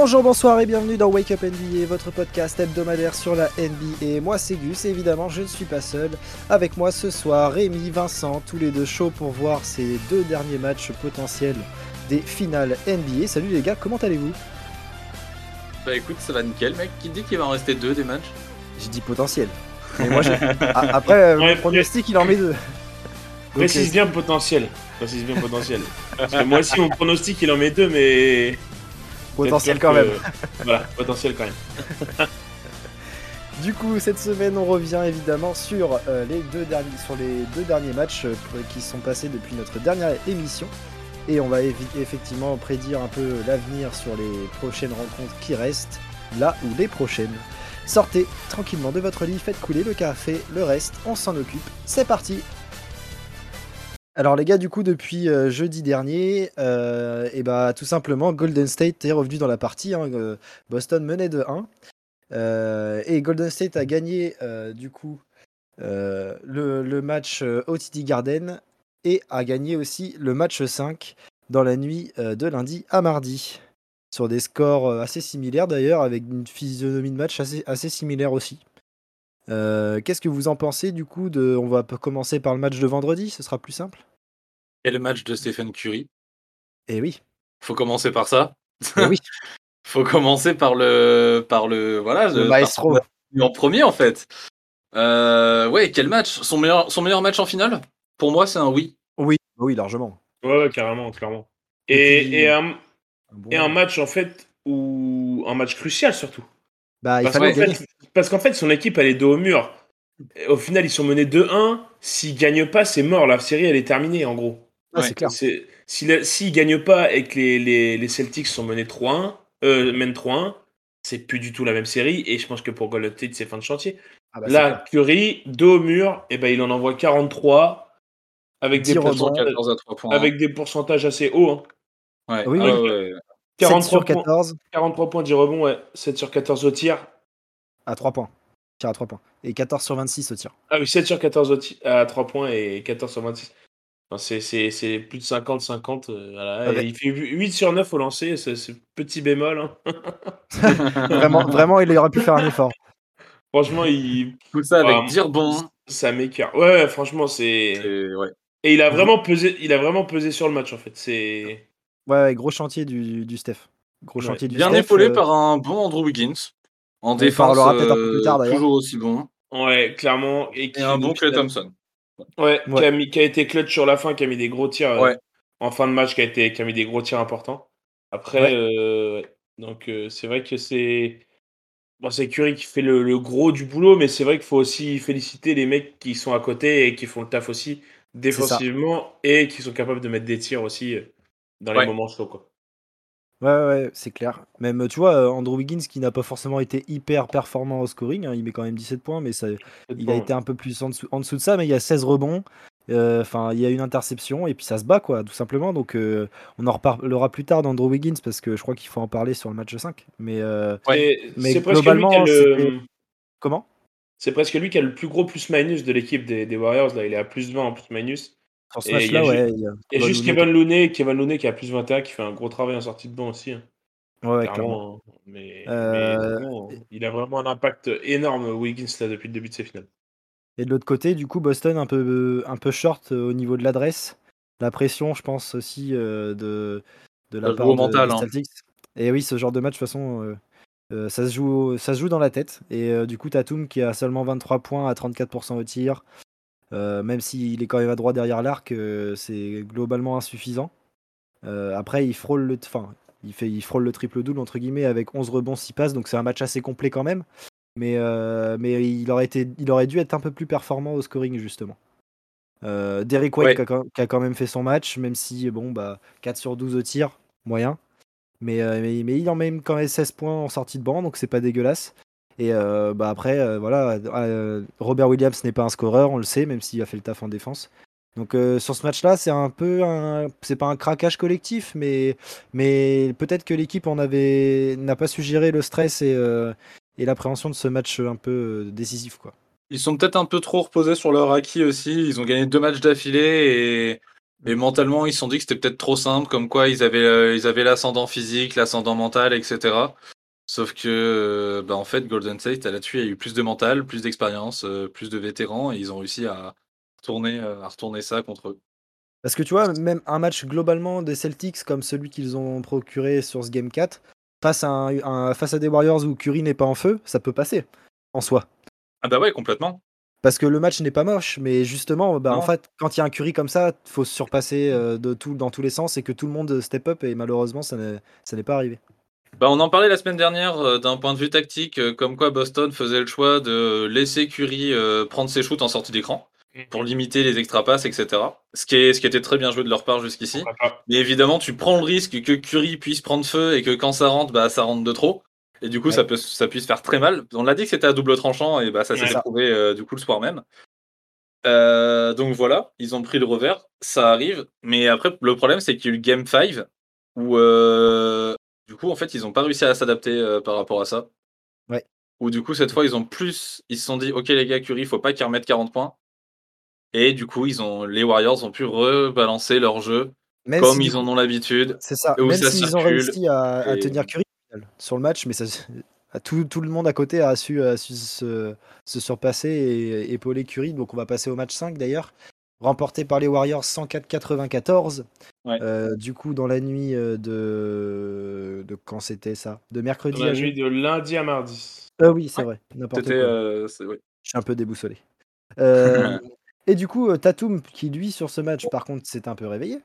Bonjour, bonsoir et bienvenue dans Wake Up NBA, votre podcast hebdomadaire sur la NBA. Moi c'est Gus et évidemment je ne suis pas seul. Avec moi ce soir Rémi, Vincent, tous les deux chauds pour voir ces deux derniers matchs potentiels des finales NBA. Salut les gars, comment allez-vous? Bah écoute, ça va nickel mec. Qui dit qu'il va en rester deux des matchs? J'ai dit potentiel. Mais moi, a- après, euh, Ouais, mon pronostic il en met deux. Précise bien potentiel. Précise bien potentiel. Parce que moi aussi, mon pronostic, il en met deux, mais. Potentiel quand même. Voilà, potentiel quand même. Du coup, cette semaine, on revient évidemment sur, euh, les, deux derniers, sur les deux derniers matchs euh, qui sont passés depuis notre dernière émission. Et on va effectivement prédire un peu l'avenir sur les prochaines rencontres qui restent, là ou les prochaines. Sortez tranquillement de votre lit, faites couler le café, le reste, on s'en occupe. C'est parti alors les gars, du coup, depuis euh, jeudi dernier, euh, et bah, tout simplement, Golden State est revenu dans la partie. hein, euh, Boston menait de 1. Euh, et Golden State a gagné du coup le, match au TD Garden et a gagné aussi le match 5 dans la nuit de lundi à mardi. Sur des scores assez similaires d'ailleurs, avec une physionomie de match assez, similaire aussi. Qu'est-ce que vous en pensez du coup de... On va commencer par le match de vendredi, ce sera plus simple. Et le match de Stephen Curry. Et oui, Faut commencer par ça. eh oui, Faut commencer par le par le voilà le maestro. en premier en fait. Euh, ouais, quel match? Son meilleur son meilleur match en finale? Pour moi, c'est un oui. Oui, oui, largement. Ouais, ouais, carrément, clairement. Et Et, puis- et un, Un bon- et un match, en fait, où. Un match crucial surtout. Bah, il Parce fallait qu'en fait, parce qu'en fait, son équipe, elle est dos au mur. Au final, ils sont menés 2-1. S'ils gagnent pas, c'est mort. La série, elle est terminée, en gros. Ah, Ouais, c'est clair. S'ils si gagnent pas et que les, les, les Celtics sont menés 3-1, euh, mènent 3-1, c'est plus du tout la même série. Et je pense que pour Golden State, c'est fin de chantier. Ah, bah. Là, Curry, dos au mur, et ben, il en envoie 43 avec des, 10 rebonds. pourcentages, 14 à 3 points. avec des pourcentages assez hauts. hein. Ouais. Oui, Ah oui. ouais, ouais. 7 43 sur points, 14 43 points, 10 rebonds, ouais. 7 sur 14 au tir. à 3 points. Tir à 3 points. Et 14 sur 26 au tir. Ah oui, 7 sur 14 au ti- à 3 points et 14 sur 26. Enfin, c'est- c'est c'est plus de 50-50. euh, voilà. Et ouais. il fait 8 sur 9 au lancer, c'est c'est petit bémol. hein. Vraiment, vraiment, il aurait pu faire un effort. Franchement, il, Tout ça avec 10 rebonds. ça m'écarte. Ouais, ouais, franchement, c'est. Ouais. Et il a vraiment pesé, il a vraiment pesé sur le match en fait. C'est. Ouais, ouais, gros chantier du, du Steph. Gros Ouais. chantier du Bien Steph. épaulé euh, par un bon Andrew Wiggins. En On défense, parlera peut-être un peu plus euh, tard, d'ailleurs. toujours aussi bon. Ouais, clairement. Et, qui- Et un bon Clay Thompson. Ouais, Ouais. Qui, a mis- qui a été clutch sur la fin, qui a mis des gros tirs euh, en fin de match, qui a, été, qui a mis des gros tirs importants. Après, euh, donc euh, c'est vrai que c'est. Bon, c'est Curry qui fait le, le gros du boulot, mais c'est vrai qu'il faut aussi féliciter les mecs qui sont à côté et qui font le taf aussi défensivement et qui sont capables de mettre des tirs aussi dans les moments chauds. Quoi. Ouais, ouais, c'est clair. Même, tu vois, euh, Andrew Wiggins qui n'a pas forcément été hyper performant au scoring, hein, il met quand même 17 points, mais ça, il a été un peu plus en dessous, en dessous de ça, mais il y a 16 rebonds. euh, Enfin, il y a une interception et puis ça se bat, quoi, tout simplement. Donc, euh, on en reparlera plus tard d'Andrew Wiggins parce que je crois qu'il faut en parler sur le match 5. Mais euh, Mais c'est presque lui qui a globalement, le. comment? C'est presque lui qui a le plus gros plus-minus de l'équipe des, des Warriors. Là, il est à plus 20 en plus-minus. Sur ce Et il y a match-là, ju- ouais. il y a Et juste Looney- Kevin Looney, Kevin Looney qui a plus 21, qui fait un gros travail en sortie de banc aussi. hein. Ouais, clairement. Clairement, hein. Mais, Euh, mais il a vraiment un impact énorme, Wiggins, là, depuis le début de ses finales. Et de l'autre côté, du coup, Boston un peu, un peu short euh, au niveau de l'adresse. La pression, je pense aussi euh, de, de la part de- hein. Celtics. Et oui, ce genre de match, de toute façon, euh, euh, ça, se joue, ça se joue dans la tête. Et euh, du coup, Tatum qui a seulement 23 points à 34% au tir, euh, même s'il est quand même à droit derrière l'arc, euh, c'est globalement insuffisant. Euh, après, il frôle le, enfin, il fait, il frôle le triple double entre guillemets avec 11 rebonds, 6 passes, donc c'est un match assez complet quand même. Mais, mais il, aurait été, il aurait dû être un peu plus performant au scoring justement. Derrick White Ouais. qui, a, quand- qui a quand même fait son match, même si bon bah 4 sur 12 au tir, moyen. Mais, mais, mais il en met quand même 16 points en sortie de banc, donc c'est pas dégueulasse. Et euh, bah après, euh, voilà, euh, Robert Williams n'est pas un scoreur, on le sait, même s'il a fait le taf en défense. Donc sur ce match-là, c'est un peu c'est pas un craquage collectif, mais mais peut-être que l'équipe en avait n'a pas su gérer le stress et, et l'appréhension de ce match un peu décisif quoi. Ils sont peut-être un peu trop reposés sur leur acquis aussi. Ils ont gagné deux matchs d'affilée et Et mentalement, ils se sont dit que c'était peut-être trop simple, comme quoi ils avaient, ils avaient l'ascendant physique, l'ascendant mental, etc. Sauf que, euh, bah, en fait, Golden State, là-dessus, il y a eu plus de mental, plus d'expérience, euh, plus de vétérans, et ils ont réussi à retourner, à retourner ça contre eux. Parce que tu vois, même un match globalement des Celtics comme celui qu'ils ont procuré sur ce Game 4, face à, un, face à des Warriors où Curry n'est pas en feu, ça peut passer, en soi. Ah bah ouais, complètement. Parce que le match n'est pas moche, mais justement, bah, en fait, quand il y a un Curry comme ça, il faut se surpasser euh, de tout, dans tous les sens et que tout le monde step up, et malheureusement, ça n'est pas arrivé. Bah, on en parlait la semaine dernière euh, d'un point de vue tactique, euh, comme quoi Boston faisait le choix de laisser Curry prendre ses shoots en sortie d'écran pour limiter les extra passes, etc. Ce qui, est, ce qui était très bien joué de leur part jusqu'ici. Mais évidemment, tu prends le risque que Curry puisse prendre feu et que quand ça rentre, bah, ça rentre de trop. Et du coup, ça, peut, ça puisse faire très mal. On l'a dit que c'était à double tranchant, et bah, ça s'est prouvé euh, du coup le soir même. Euh, donc voilà, ils ont pris le revers, ça arrive. Mais après, le problème, c'est qu'il y a eu le Game 5, où euh, du coup, en fait, ils n'ont pas réussi à s'adapter par rapport à ça. Ouais. Où du coup, cette fois, ils ont plus. Ils se sont dit, ok, les gars, Curry, il faut pas qu'ils remettent 40 points. Et du coup, ils ont, les Warriors ont pu rebalancer leur jeu comme ils en ont l'habitude. C'est ça. Même s'ils ont réussi à, tenir Curry, sur le match, mais ça, tout, tout, le monde à côté a su, se, surpasser et épauler Curry. Donc on va passer au match 5 d'ailleurs. Remporté par les Warriors 104-94. Euh, du coup, dans la nuit euh, de. de quand c'était ça? De mercredi la nuit de lundi à mardi. Ah oui, c'est vrai. Euh, Je suis un peu déboussolé. et du coup, Tatum, qui lui, sur ce match, par contre, s'est un peu réveillé.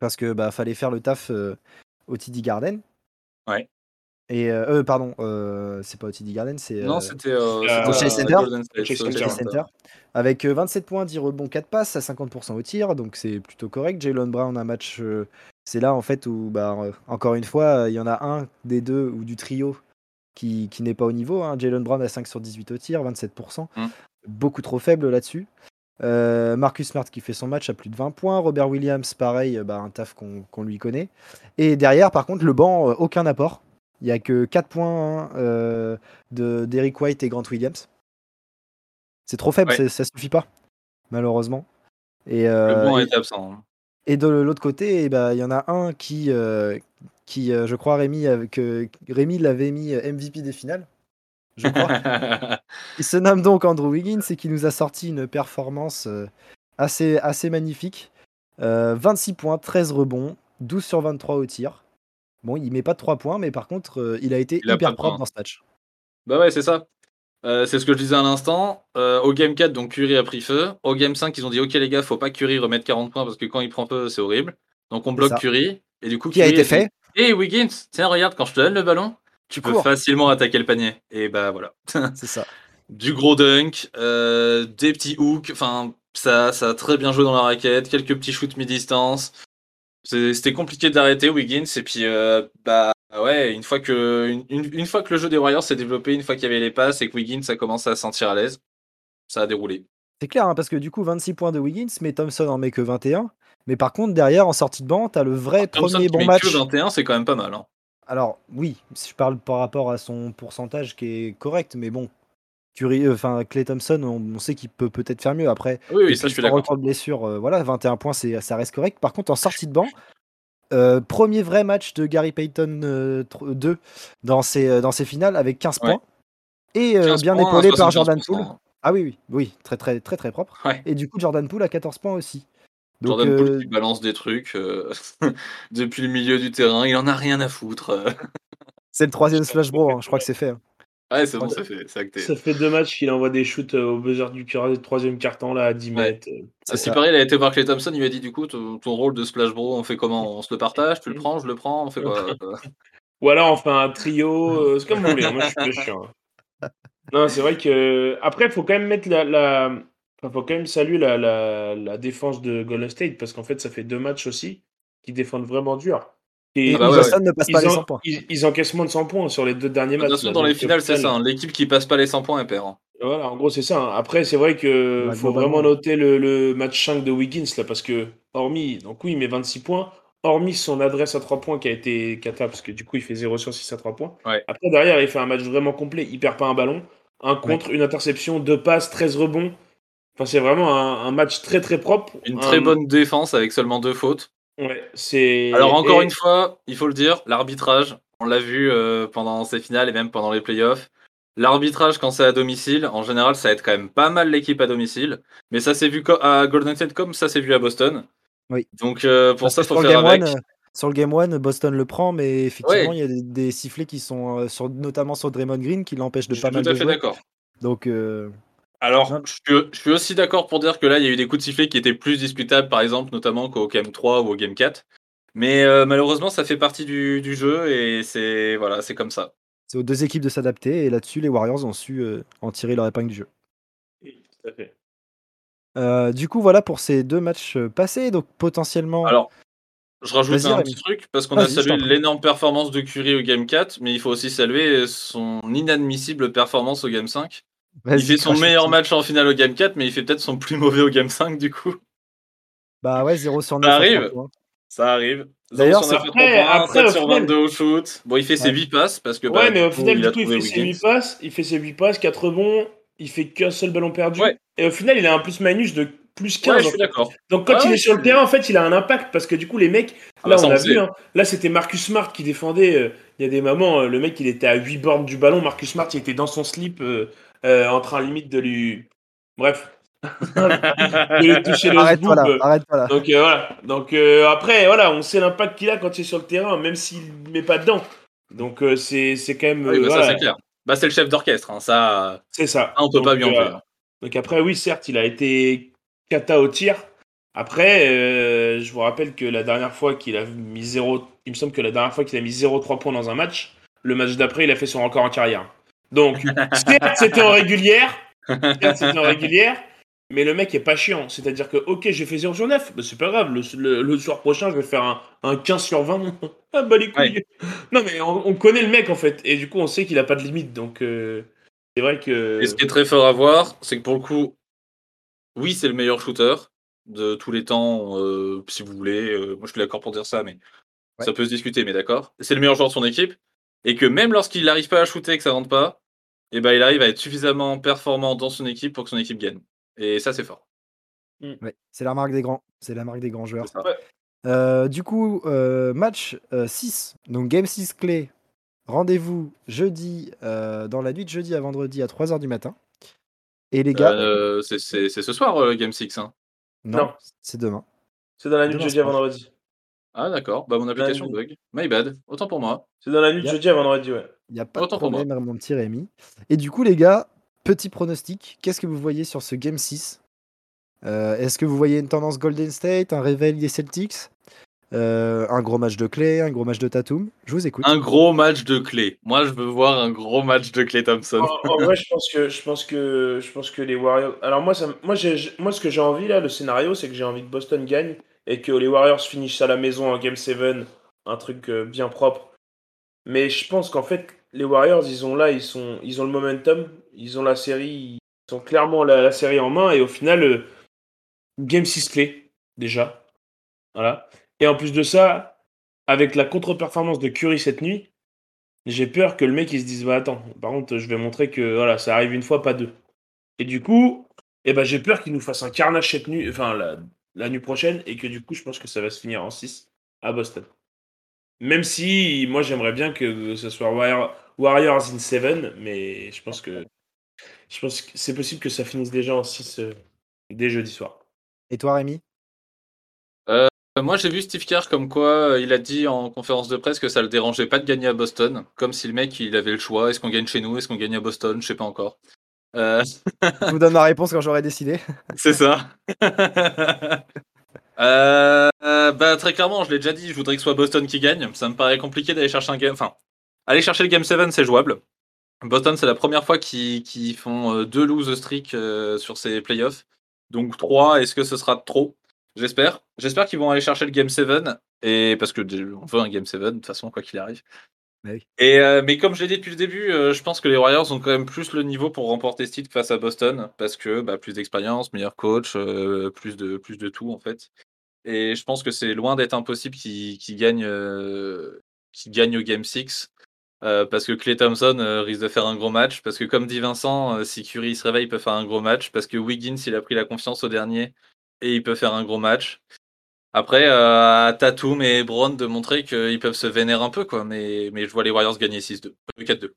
Parce que bah, fallait faire le taf au TD Garden. Ouais. Et euh, pardon, euh, c'est pas au TD Garden, c'est. Non, c'était euh, au Chase Center. Avec 27 points, 10 rebonds, 4 passes à 50% au tir, donc c'est plutôt correct. Jalen Brown, un match. c'est là en fait où, bah, encore une fois, il y en a un des deux ou du trio qui, qui n'est pas au niveau. Hein. Jalen Brown à 5 sur 18 au tir, 27%. Mmh. Beaucoup trop faible là-dessus. Euh, Marcus Smart qui fait son match à plus de 20 points. Robert Williams, pareil, bah, un taf qu'on lui connaît. Et derrière, par contre, le banc, euh, aucun apport. Il n'y a que 4 points euh, de d'Eric White et Grant Williams. C'est trop faible, ça suffit pas, malheureusement. Et, le banc est absent. Hein. Et de l'autre côté, eh ben, il y en a un qui, qui je crois, Rémi, que Rémi l'avait mis MVP des finales je crois. il se nomme donc Andrew Wiggins et qui nous a sorti une performance euh, assez, assez magnifique. 26 euh, points, 13 rebonds, 12 sur 23 au tir. Bon, il met pas de 3 points, mais par contre, euh, il a été hyper propre dans ce match. Bah ouais, c'est ça. c'est ce que je disais à l'instant. au game 4, donc Curry a pris feu. Au game 5, ils ont dit Ok, les gars, faut pas que Curry remette 40 points parce que quand il prend feu, c'est horrible. Donc on bloque Curry. Et du coup, qui a été fait Hé Wiggins, tiens, regarde, quand je te donne le ballon, tu peux facilement attaquer le panier. Et bah voilà. C'est ça. du gros dunk, euh, des petits hooks, enfin ça, ça a très bien joué dans la raquette, quelques petits shoots mi-distance. C'était compliqué d'arrêter Wiggins et puis euh, bah ouais une fois que une, fois que le jeu des Warriors s'est développé, une fois qu'il y avait les passes et que Wiggins a commencé à se sentir à l'aise, ça a déroulé. C'est clair hein, parce que du coup 26 points de Wiggins, mais Thompson en met que 21. Mais par contre derrière en sortie de banc, t'as le vrai premier bon match. Que 21, c'est quand même pas mal. Hein. Alors oui, je parle par rapport à son pourcentage qui est correct, mais bon, Curry, euh, Clay Thompson, on, sait qu'il peut peut-être faire mieux. Après, oui, ça je suis d'accord. blessure, euh, voilà, 21 points, c'est ça reste correct. Par contre, en sortie de banc, euh, premier vrai match de Gary Payton 2 dans ses, dans ses finales avec 15 points et bien épaulé par Jordan Poole. Ah oui, oui, oui, très très très très propre. Et du coup, Jordan Poole a 14 points aussi. Jordan Poole qui balance des trucs depuis le milieu du terrain, il en a rien à foutre. c'est le troisième Splash Bro, hein, je crois que c'est fait. Hein. Ouais, c'est bon, ça fait. Ça fait deux matchs qu'il envoie des shoots au buzzer du troisième carton là à 10 mètres. C'est si pareil, il a été voir Clay Thompson, il lui a dit du coup, ton, rôle de Splash Bro, on fait comment? On se le partage Tu le prends Je le prends On fait quoi? Ou alors on fait un trio, c'est comme vous voulez, hein, moi je suis chiant. Non, c'est vrai que. Après, il faut quand même mettre la, faut quand même saluer la, la, défense de Golden State parce qu'en fait, ça fait deux matchs aussi qui défendent vraiment dur. Et ah bah ne passe pas les 100 points. Ils, encaissent moins de 100 points sur les deux derniers matchs. Attention, dans les finales, c'est ça. Hein. L'équipe qui passe pas les 100 points, elle perd. Hein. Voilà, en gros, c'est ça. Hein. Après, c'est vrai qu'il faut vraiment noter le, le, match 5 de Wiggins, là, parce que, hormis, donc oui, il met 26 points, hormis son adresse à 3 points qui a été cata, parce que du coup, il fait 0 sur 6 à 3 points. Après, derrière, il fait un match vraiment complet. Il perd pas un ballon. Un contre, une interception, deux passes, 13 rebonds. Enfin, c'est vraiment un, match très très propre. Une très bonne défense avec seulement deux fautes. Ouais, c'est. Alors encore une fois, il faut le dire, l'arbitrage, on l'a vu euh, pendant ces finales et même pendant les playoffs. L'arbitrage quand c'est à domicile, en général, ça aide quand même pas mal l'équipe à domicile. Mais ça s'est vu à Golden State comme ça s'est vu à Boston. Oui. Donc euh, pour ça, il faut faire avec. Euh, sur le Game 1, Boston le prend, mais effectivement, il y a des, sifflets qui sont, euh, sur, notamment sur Draymond Green, qui l'empêchent de pas mal de jouer. tout à fait d'accord. Donc, euh, alors, je suis, aussi d'accord pour dire que là, il y a eu des coups de sifflet qui étaient plus discutables, par exemple, notamment qu'au Game 3 ou au Game 4. Mais euh, malheureusement, ça fait partie du, jeu et c'est voilà, c'est comme ça. C'est aux deux équipes de s'adapter et là-dessus, les Warriors ont su en tirer leur épingle du jeu. Oui, tout à fait. du coup, voilà pour ces deux matchs passés. Donc, potentiellement. Alors, je rajoute un petit truc parce qu'on a salué l'énorme performance de Curry au Game 4, mais il faut aussi saluer son inadmissible performance au Game 5. Il fait son meilleur match en finale au Game 4, mais il fait peut-être son plus mauvais au Game 5 du coup. Bah ouais, 0 sur 9. Ça arrive. Ça arrive. D'ailleurs, après, après, sur 22 au shoot. Bon, il fait ses 8 passes parce que. Ouais, bah, mais au final, du coup, il, fait ses 8 passes, il fait ses 8 passes, 4 rebonds, il fait qu'un seul ballon perdu. Et au final, il a un plus minus de plus 15. je suis d'accord. Donc quand il est sur le terrain, en fait, il a un impact parce que du coup, les mecs, ah là, bah, on a vu, hein. là, c'était Marcus Smart qui défendait. Euh, il y a des moments, euh, le mec, il était à 8 bornes du ballon. Marcus Smart, il était dans son slip euh, en train limite de lui. Bref. de lui toucher le arrête arrête voilà. Donc voilà. Donc après, voilà, on sait l'impact qu'il a quand il est sur le terrain, même s'il ne met pas dedans. Donc c'est quand même. Oui, bah, ça, c'est clair. Bah, c'est le chef d'orchestre, hein. ça. C'est ça. on peut pas lui en faire. Donc après, oui, certes, il a été kata au tir. Après, euh, je vous rappelle que la dernière fois qu'il a mis 0, il me semble que la dernière fois qu'il a mis 0-3 points dans un match, le match d'après, il a fait son record en carrière. Donc, certes, c'était en régulière, c'était en régulière, mais le mec est pas chiant. C'est-à-dire que, ok, j'ai fait 0 sur 9, mais c'est pas grave, le, soir prochain, je vais faire un, 15 sur 20. ah bah les couilles. Non, mais on, connaît le mec en fait, et du coup, on sait qu'il a pas de limite, donc euh, c'est vrai que. Et ce qui est très fort à voir, c'est que pour le coup, oui, c'est le meilleur shooter de tous les temps, euh, si vous voulez. Euh, moi, je suis d'accord pour dire ça, mais ça peut se discuter, mais d'accord. C'est le meilleur joueur de son équipe. Et que même lorsqu'il n'arrive pas à shooter et que ça rentre pas, eh ben, il arrive à être suffisamment performant dans son équipe pour que son équipe gagne. Et ça, c'est fort. Mmh. c'est la marque des grands. C'est la marque des grands joueurs. Euh, du coup, match 6, donc game 6 clé. Rendez-vous jeudi, dans la nuit de jeudi à vendredi à 3h du matin. Et les gars. Euh, c'est ce soir, euh, Game 6. Hein? Non, c'est demain. C'est dans la nuit de jeudi à vendredi. Ah, d'accord. Bah, mon application bug. My bad. Autant pour moi. C'est dans la nuit de jeudi à vendredi, ouais. Il n'y a pas Autant de problème, pour mon petit Rémi. Et du coup, les gars, petit pronostic. Qu'est-ce que vous voyez sur ce Game 6 euh, Est-ce que vous voyez une tendance Golden State, un réveil des Celtics? Euh, un gros match de clé, un gros match de Tatum? Je vous écoute. Un gros match de clé. Moi, je veux voir un gros match de clé Thompson. En, vrai, je pense que je pense que je pense que les Warriors. Alors moi, ça, moi, moi, ce que j'ai envie là, le scénario, c'est que j'ai envie que Boston gagne et que les Warriors finissent à la maison en Game 7, un truc euh, bien propre. Mais je pense qu'en fait, les Warriors, ils ont là, ils sont, ils ont le momentum, ils ont la série, ils ont clairement la, série en main et au final, euh, Game 6 clé déjà. Voilà. Et en plus de ça, avec la contre-performance de Curry cette nuit, j'ai peur que le mec il se dise bah attends, par contre je vais montrer que voilà, ça arrive une fois, pas deux. Et du coup, eh ben, j'ai peur qu'il nous fasse un carnage cette nuit, enfin la, nuit prochaine, et que du coup je pense que ça va se finir en 6 à Boston. Même si moi j'aimerais bien que ce soit Warriors in 7, mais je pense que je pense que c'est possible que ça finisse déjà en 6 euh, dès jeudi soir. Et toi Rémi? Euh, moi, j'ai vu Steve Kerr comme quoi euh, il a dit en conférence de presse que ça le dérangeait pas de gagner à Boston, comme si le mec il avait le choix. Est-ce qu'on gagne chez nous Est-ce qu'on gagne à Boston Je sais pas encore. Euh, Je vous donne ma réponse quand j'aurai décidé. C'est ça. bah, très clairement, je l'ai déjà dit, je voudrais que ce soit Boston qui gagne. Ça me paraît compliqué d'aller chercher un game. Enfin, aller chercher le Game 7, c'est jouable. Boston, c'est la première fois qu'ils font deux lose streak sur ces playoffs. Donc 3, est-ce que ce sera trop? J'espère. J'espère qu'ils vont aller chercher le Game 7. Et parce que on veut un Game 7, de toute façon, quoi qu'il arrive. Et, euh, mais comme je l'ai dit depuis le début, euh, je pense que les Warriors ont quand même plus le niveau pour remporter ce titre face à Boston. Parce que bah, plus d'expérience, meilleur coach, euh, plus, de, tout en fait. Et je pense que c'est loin d'être impossible qu'ils gagnent, au Game 6. Euh, parce que Clay Thompson risque de faire un gros match. Parce que, comme dit Vincent, si Curry se réveille, il peut faire un gros match. Parce que Wiggins, il a pris la confiance au dernier et il peut faire un gros match. Après, à Tatum et Brown de montrer qu'ils peuvent se vénérer un peu, quoi. Mais, mais je vois les Warriors gagner 6-2. 4-2.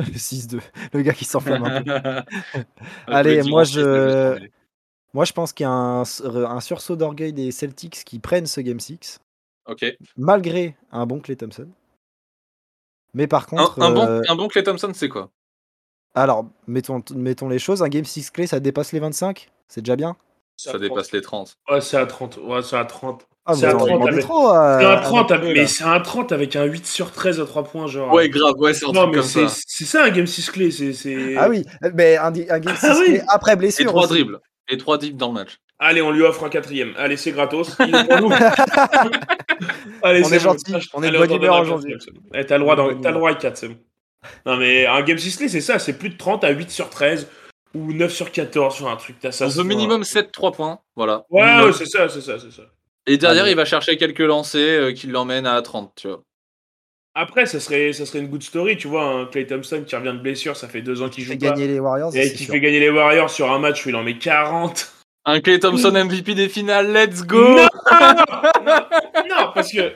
6-2. Le gars qui s'enflamme un peu. Allez, moi je... moi je pense qu'il y a un, un sursaut d'orgueil des Celtics qui prennent ce Game 6. Ok. Malgré un bon Clay Thompson. Mais par contre. Un, bon, euh, un bon Clay Thompson, c'est quoi? Alors, mettons, mettons les choses. Un Game 6 Clay, ça dépasse les 25 C'est déjà bien Ça dépasse les 30. Ouais, c'est à 30. Ouais, c'est à 30. Ah, c'est à 30 avec... trop, euh, un 30 avec... mais c'est un 30 avec un 8 sur 13 à 3 points genre. Ouais, grave, ouais, c'est un non, truc mais comme ça. C'est ça un game 6 clé, c'est Ah oui, mais un, un game 6 ah, oui. après blessure. Et 3 dribbles. Et 3 dribbles dans le match. Allez, on lui offre un quatrième. Allez, c'est gratos. Il est pour nous. Allez, on est, gentil. On est de bonne humeur aujourd'hui. Eh, T'as le droit, dans... le droit à 4, c'est bon. Non, mais un game 6 clé, c'est ça. C'est plus de 30 à 8 sur 13 ou 9 sur 14 sur un truc. As ça, on minimum 7 3 points. Voilà. Ouais, ouais c'est ça, c'est ça, c'est ça. Et derrière, Allez. il va chercher quelques lancers euh, qui l'emmènent à 30, tu vois. Après, ça serait, ça serait une good story, tu vois. Un Clay Thompson qui revient de blessure, ça fait deux ans qu'il joue fait pas. gagner les Warriors. Et qui sûr. fait gagner les Warriors sur un match où il en met 40. Un Clay Thompson MVP des finales, let's go non, non, non, parce que.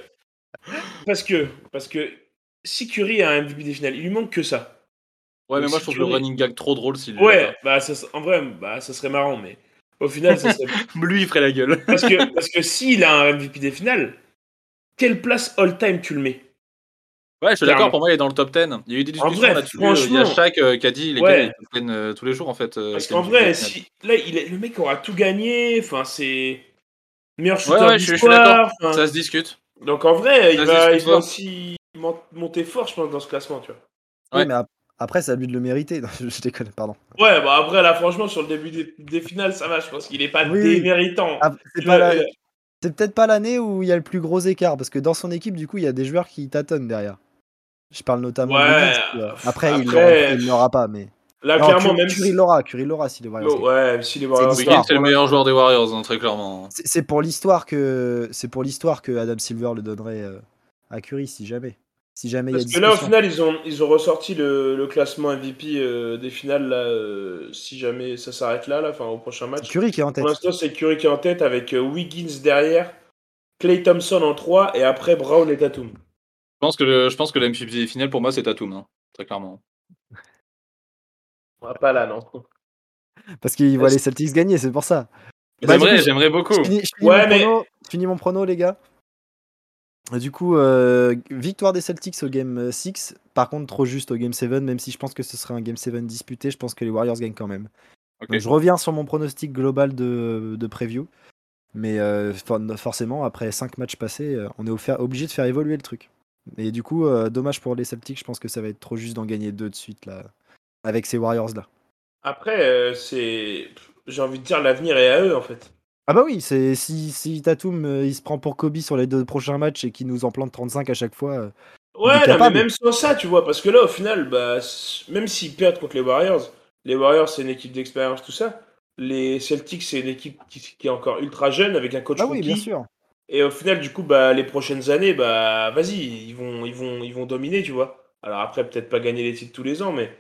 Parce que. Parce que. Si Curry a un MVP des finales, il lui manque que ça. Ouais, mais, mais moi si je trouve le running gag trop drôle s'il Ouais, bah ça, en vrai, bah ça serait marrant, mais au final, ça serait... lui il ferait la gueule. parce que parce que s'il a un MVP des finales, quelle place all time tu le mets? Ouais, je suis d'accord, pour moi il est dans le top 10. Il y a eu des discussions là-dessus. Il y a Shaq euh, qui a dit les ouais. gars ils prennent euh, tous les jours en fait. Euh, parce qu'en vrai, si... là il est... le mec aura tout gagné, enfin c'est meilleur shooter ouais, ouais, je, je suis d'accord. Fin... Ça se discute. Donc en vrai, il va, il va aussi monter fort, je pense, dans ce classement, tu vois. Ouais, mais après, c'est à lui de le mériter. je déconne, pardon. Ouais, bah après, là, franchement, sur le début des, des finales, ça va. Je pense qu'il est pas oui, déméritant. Ah, c'est la... peut-être pas l'année où il y a le plus gros écart, parce que dans son équipe, du coup, il y a des joueurs qui tâtonnent derrière. Je parle notamment ouais, de Après, après, il l'aura pas, mais. Là, non, clairement, Curry, même Curry l'aura, Curry l'aura si les Warriors. ouais, si les Warriors. C'est c'est le meilleur joueur des Warriors, hein, très clairement. C'est pour l'histoire que c'est pour l'histoire que Adam Silver le donnerait euh, à Curry, si jamais. Si jamais Parce y a que là, au final, ils ont, ils ont ressorti le, le classement MVP euh, des finales, là, euh, si jamais ça s'arrête là, là, enfin, au prochain match. Curry qui est en tête. Pour l'instant, c'est Curry qui est en tête avec Wiggins derrière, Clay Thompson en 3 et après Brown et Tatum. Je pense que le, je pense que le MVP des finales, pour moi, c'est Tatum, hein, très clairement. Pas là, non. Parce qu'il voit les Celtics gagner, c'est pour ça. J'aimerais, bah, j'aimerais beaucoup. Je finis, je finis ouais, mon mais... prono, je finis mon prono, les gars. Du coup, euh, victoire des Celtics au Game 6. Par contre, trop juste au Game 7, même si je pense que ce serait un Game 7 disputé, je pense que les Warriors gagnent quand même. Okay. Donc, je reviens sur mon pronostic global de, de preview. Mais euh, forcément, après 5 matchs passés, euh, on est obligé de faire évoluer le truc. Et du coup, euh, dommage pour les Celtics, je pense que ça va être trop juste d'en gagner deux de suite là, avec ces Warriors là. Après, euh, c'est. J'ai envie de dire, l'avenir est à eux en fait. Ah bah oui, c'est si, si Tatum euh, il se prend pour Kobe sur les deux prochains matchs et qu'il nous en plante 35 à chaque fois. Euh, ouais, non, mais même sans ça, tu vois, parce que là au final, bah, même s'ils perdent contre les Warriors, les Warriors c'est une équipe d'expérience, tout ça. Les Celtics c'est une équipe qui, qui, est encore ultra jeune avec un coach ah oui, bien sûr. Et au final, du coup, bah, les prochaines années, bah, vas-y, ils vont, ils, vont, ils vont dominer, tu vois. Alors après, peut-être pas gagner les titres tous les ans, mais,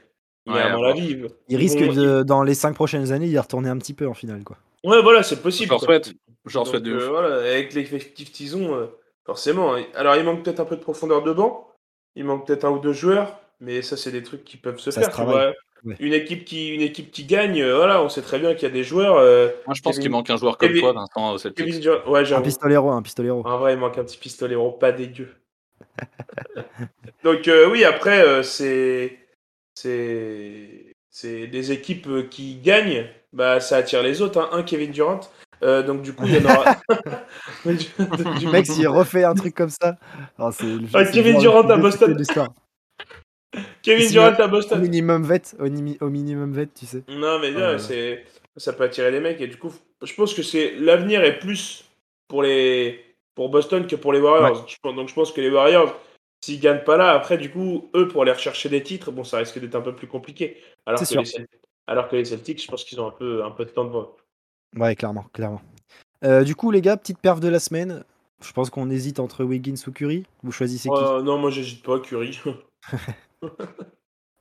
mais Ouais, à mon ouais. avis, ils, Il risque de, dans les 5 prochaines années d'y retourner un petit peu en finale quoi. Ouais, voilà, c'est possible. Je leur quoi. souhaite. Je leur Donc, souhaite de euh, ouf. voilà, avec l'effectif qu'ils ont, euh, forcément. hein. Alors, il manque peut-être un peu de profondeur de banc. Il manque peut-être un ou deux joueurs. Mais ça, c'est des trucs qui peuvent se Ça faire. se tu travaille. vois. Ouais. Une, équipe qui, une équipe qui gagne, euh, voilà, on sait très bien qu'il y a des joueurs. euh, Moi, je pense Kevin- qu'il manque un joueur comme Kevin- toi, Vincent, au Celtics. Kevin Durant- ouais, Un pistolero, un pistolero. En vrai, il manque un petit pistolet pas dégueu. Donc euh, oui, après, euh, c'est c'est c'est des équipes euh, qui gagnent, bah ça attire les autres. hein. Un Kevin Durant. Euh, donc du coup, il y en aura. Du mec, s'il refait un truc comme ça. le- Ah, Kevin Durant à Boston. Kevin Durant à Au Boston. minimum vet, au, au minimum vet, tu sais. Non, mais Euh. c'est ça peut attirer les mecs et du coup, je pense que c'est l'avenir est plus pour les pour Boston que pour les Warriors. Donc je pense que les Warriors, s'ils gagnent pas là, après du coup, eux pour aller rechercher des titres, bon, ça risque d'être un peu plus compliqué. Alors que sûr. les Celt- alors que les Celtics, je pense qu'ils ont un peu un peu de temps devant. eux. Ouais, clairement, clairement. Euh, du coup, les gars, petite perf de la semaine. Je pense qu'on hésite entre Wiggins ou Curry. Vous choisissez qui? Euh, non, moi j'hésite pas, Curry.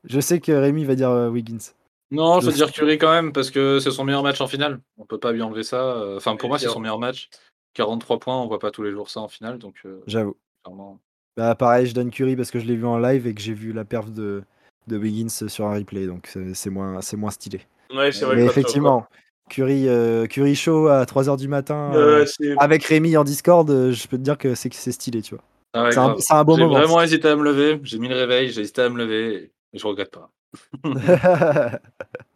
Je sais que Rémi va dire euh, Wiggins. Non, Je faut dire Curry quand même, parce que c'est son meilleur match en finale. On peut pas lui enlever ça. Enfin, pour Et moi, c'est son meilleur match. 43 points, on voit pas tous les jours ça en finale, donc euh, J'avoue. clairement. Bah pareil, je donne Curry parce que je l'ai vu en live et que j'ai vu la perf de, de Wiggins sur un replay, donc c'est moins, c'est moins stylé. Ouais, c'est vrai Mais effectivement, Curry, euh, Curry show à 3h du matin Euh, euh, avec Rémi en Discord, euh, je peux te dire que c'est que c'est stylé, tu vois. Ah ouais, C'est un, un bon J'ai moment. vraiment hésité à me lever. J'ai mis le réveil, j'ai hésité à me lever, et je regrette pas.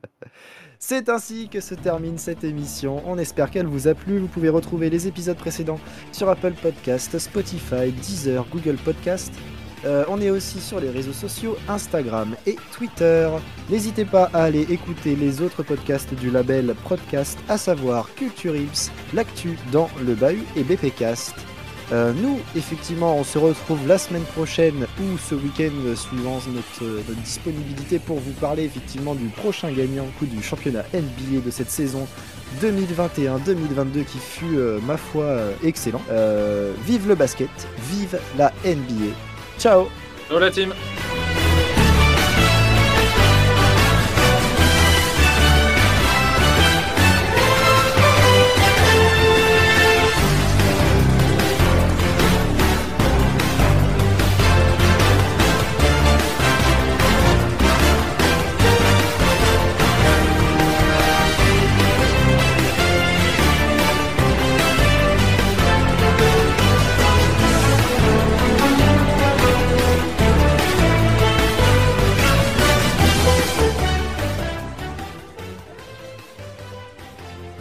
C'est ainsi que se termine cette émission. On espère qu'elle vous a plu. Vous pouvez retrouver les épisodes précédents sur Apple Podcast, Spotify, Deezer, Google Podcast. Euh, on est aussi sur les réseaux sociaux Instagram et Twitter. N'hésitez pas à aller écouter les autres podcasts du label Podcast, à savoir Culture Ips, L'actu dans le bahut et BPcast. Euh, nous, effectivement, on se retrouve la semaine prochaine ou ce week-end euh, suivant notre, euh, notre disponibilité pour vous parler effectivement du prochain gagnant coup du championnat NBA de cette saison 2021-2022 qui fut, ma foi, excellent. Vive le basket, vive la NBA. Ciao Ciao la team